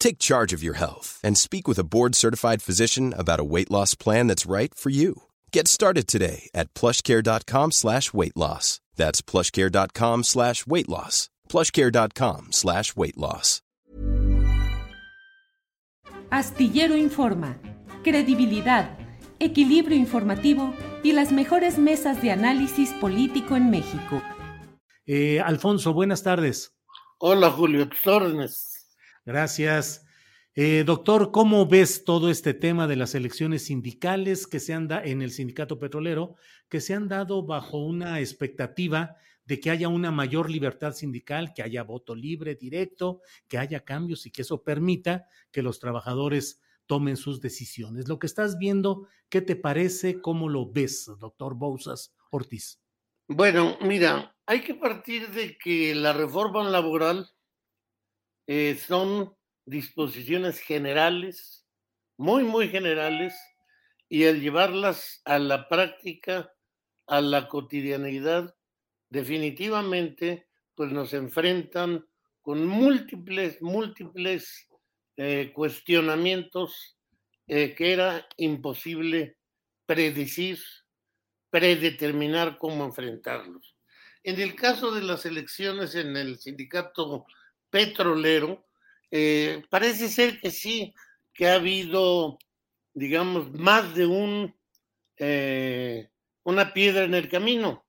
Take charge of your health and speak with a board-certified physician about a weight loss plan that's right for you. Get started today at plushcare.com slash weight loss. That's plushcare.com slash weight loss. plushcare.com slash weight loss. Astillero Informa, credibilidad, equilibrio informativo y las mejores mesas de análisis político en México. Eh, Alfonso, buenas tardes. Hola Julio, tus órdenes. Gracias. Eh, doctor, ¿cómo ves todo este tema de las elecciones sindicales que se han dado en el sindicato petrolero, que se han dado bajo una expectativa de que haya una mayor libertad sindical, que haya voto libre, directo, que haya cambios y que eso permita que los trabajadores tomen sus decisiones? Lo que estás viendo, ¿qué te parece? ¿Cómo lo ves, doctor Bousas Ortiz? Bueno, mira, hay que partir de que la reforma laboral eh, son disposiciones generales, muy, muy generales, y al llevarlas a la práctica, a la cotidianidad, definitivamente, pues nos enfrentan con múltiples, múltiples eh, cuestionamientos eh, que era imposible predecir, predeterminar cómo enfrentarlos. En el caso de las elecciones en el sindicato petrolero, eh, parece ser que sí, que ha habido, digamos, más de un, eh, una piedra en el camino.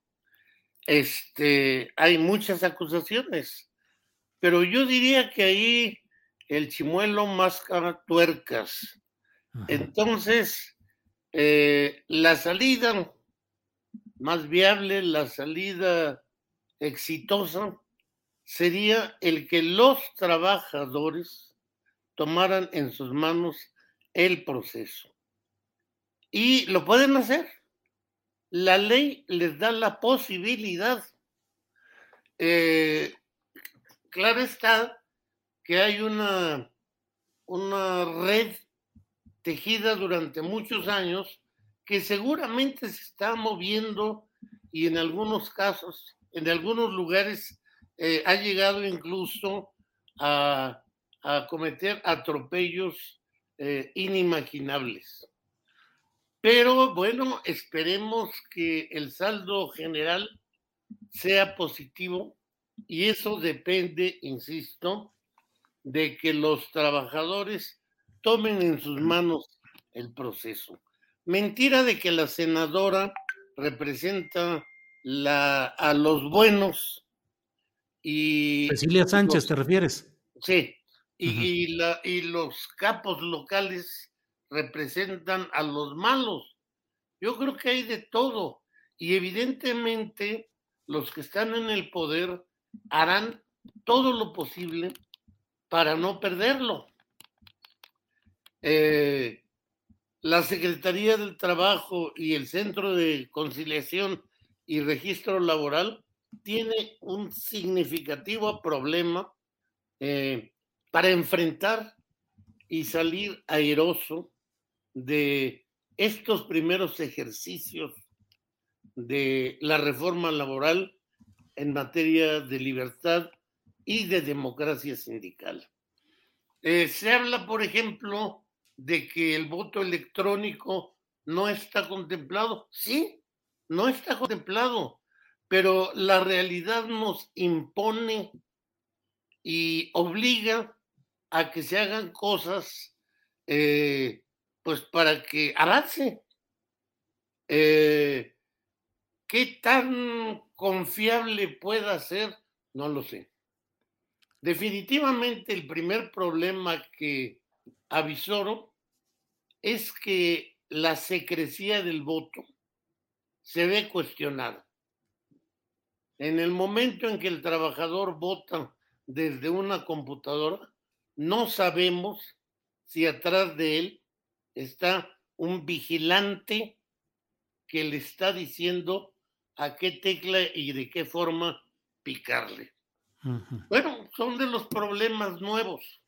Este, hay muchas acusaciones, pero yo diría que ahí el chimuelo máscara tuercas. Entonces, eh, la salida más viable, la salida exitosa, sería el que los trabajadores tomaran en sus manos el proceso. Y lo pueden hacer. La ley les da la posibilidad. Eh, claro está que hay una, una red tejida durante muchos años que seguramente se está moviendo y en algunos casos, en algunos lugares eh, ha llegado incluso a, cometer atropellos eh, inimaginables. Pero bueno, esperemos que el saldo general sea positivo y eso depende, insisto, de que los trabajadores tomen en sus manos el proceso. Mentira de que la senadora representa a los buenos y, Cecilia Sánchez, ¿te refieres? Sí, y, la, y los capos locales representan a los malos. Yo creo que hay de todo. Y evidentemente los que están en el poder harán todo lo posible para no perderlo. Eh, la Secretaría del Trabajo y el Centro de Conciliación y Registro Laboral tiene un significativo problema eh, para enfrentar y salir airoso de estos primeros ejercicios de la reforma laboral en materia de libertad y de democracia sindical. Eh, se habla, por ejemplo, de que el voto electrónico no está contemplado. Sí, no está contemplado pero la realidad nos impone y obliga a que se hagan cosas eh, pues para que avance. Eh, ¿Qué tan confiable pueda ser? No lo sé. Definitivamente el primer problema que avisoro es que la secrecía del voto se ve cuestionada. En el momento en que el trabajador vota desde una computadora, no sabemos si atrás de él está un vigilante que le está diciendo a qué tecla y de qué forma picarle. Bueno, son de los problemas nuevos.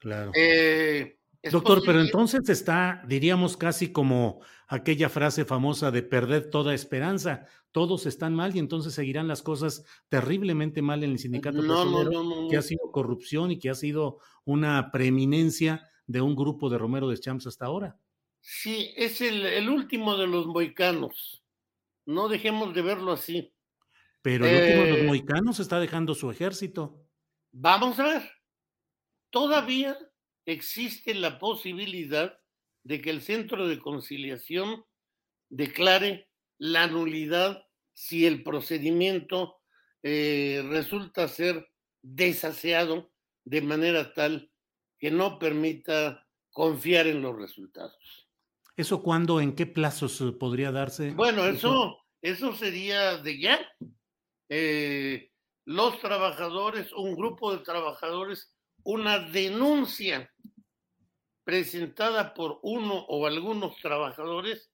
Claro. Eh, Doctor, pero entonces está, diríamos, casi como aquella frase famosa de perder toda esperanza. Todos están mal y entonces seguirán las cosas terriblemente mal en el sindicato no, que ha sido corrupción y que ha sido una preeminencia de un grupo de Romero de Champs hasta ahora. Sí, es el, último de los moicanos. No dejemos de verlo así. Pero el último de los eh, moicanos está dejando su ejército. Vamos a ver. Todavía existe la posibilidad de que el centro de conciliación declare la nulidad si el procedimiento eh, resulta ser desaseado de manera tal que no permita confiar en los resultados. ¿Eso cuándo, en qué plazos podría darse? Bueno, eso, eso sería de ya. Eh, los trabajadores, un grupo de trabajadores una denuncia presentada por uno o algunos trabajadores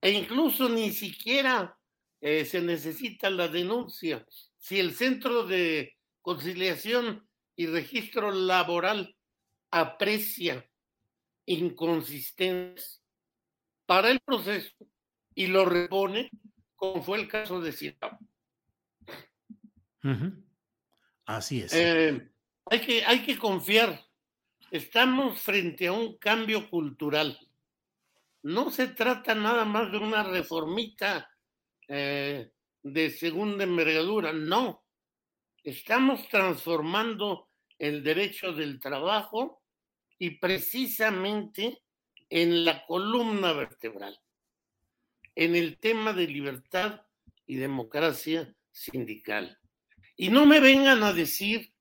e incluso ni siquiera eh, se necesita la denuncia. Si el Centro de Conciliación y Registro Laboral aprecia inconsistencias para el proceso y lo repone, como fue el caso de Ciudad. Así es. Eh, hay que, hay que confiar. Estamos frente a un cambio cultural. No se trata nada más de una reformita eh, de segunda envergadura, no. Estamos transformando el derecho del trabajo y precisamente en la columna vertebral, en el tema de libertad y democracia sindical. Y no me vengan a decir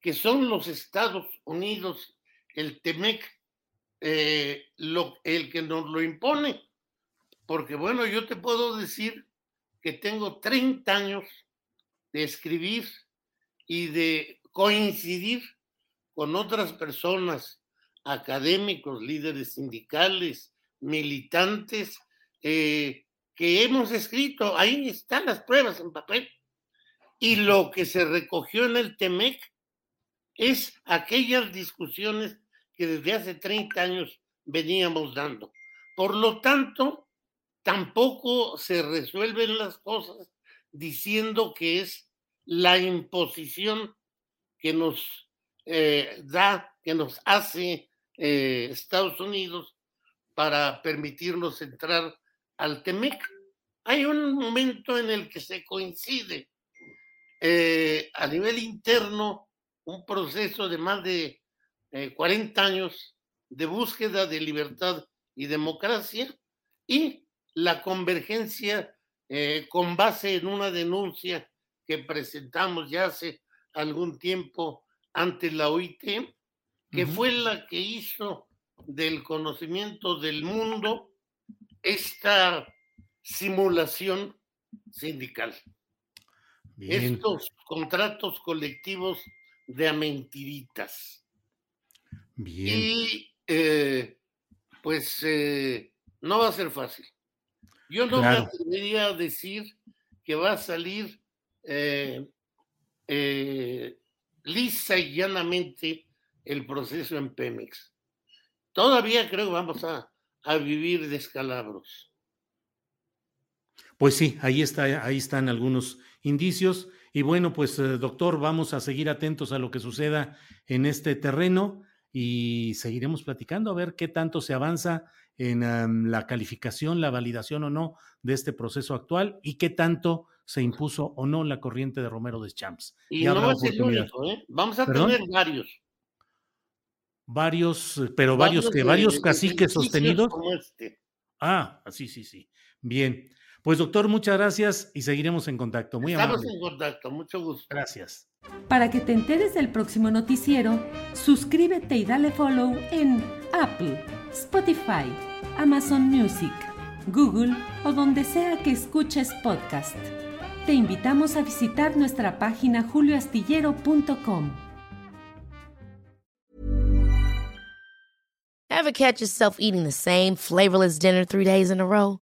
que son los Estados Unidos, el TEMEC, eh, el que nos lo impone. Porque bueno, yo te puedo decir que tengo 30 años de escribir y de coincidir con otras personas, académicos, líderes sindicales, militantes, eh, que hemos escrito, ahí están las pruebas en papel. Y lo que se recogió en el TEMEC es aquellas discusiones que desde hace 30 años veníamos dando. Por lo tanto, tampoco se resuelven las cosas diciendo que es la imposición que nos eh, da, que nos hace eh, Estados Unidos para permitirnos entrar al TEMEC. Hay un momento en el que se coincide eh, a nivel interno un proceso de más de 40 eh, años de búsqueda de libertad y democracia y la convergencia eh, con base en una denuncia que presentamos ya hace algún tiempo ante la OIT, que fue la que hizo del conocimiento del mundo esta simulación sindical. Estos contratos colectivos de a mentiritas. Bien. Y eh, pues eh, no va a ser fácil. Yo no me atrevería a decir que va a salir eh, lisa y llanamente el proceso en Pemex. Todavía creo que vamos a, a vivir descalabros. Pues sí, ahí está, ahí están algunos indicios. Y bueno, pues doctor, vamos a seguir atentos a lo que suceda en este terreno y seguiremos platicando a ver qué tanto se avanza en la calificación, la validación o no de este proceso actual y qué tanto se impuso o no la corriente de Romero de Champs. Y, no va a ser único, ¿eh? vamos a tener varios. Varios, pero varios, que varios caciques sostenidos. este. Ah, sí, sí, sí. Bien. Pues doctor, muchas gracias y seguiremos en contacto. Muy Estamos amable. en contacto, mucho gusto. Gracias. Para que te enteres del próximo noticiero, suscríbete y dale follow en Apple, Spotify, Amazon Music, Google o donde sea que escuches podcast. Te invitamos a visitar nuestra página julioastillero.com. Ever catch yourself eating the same flavorless dinner three days in a row?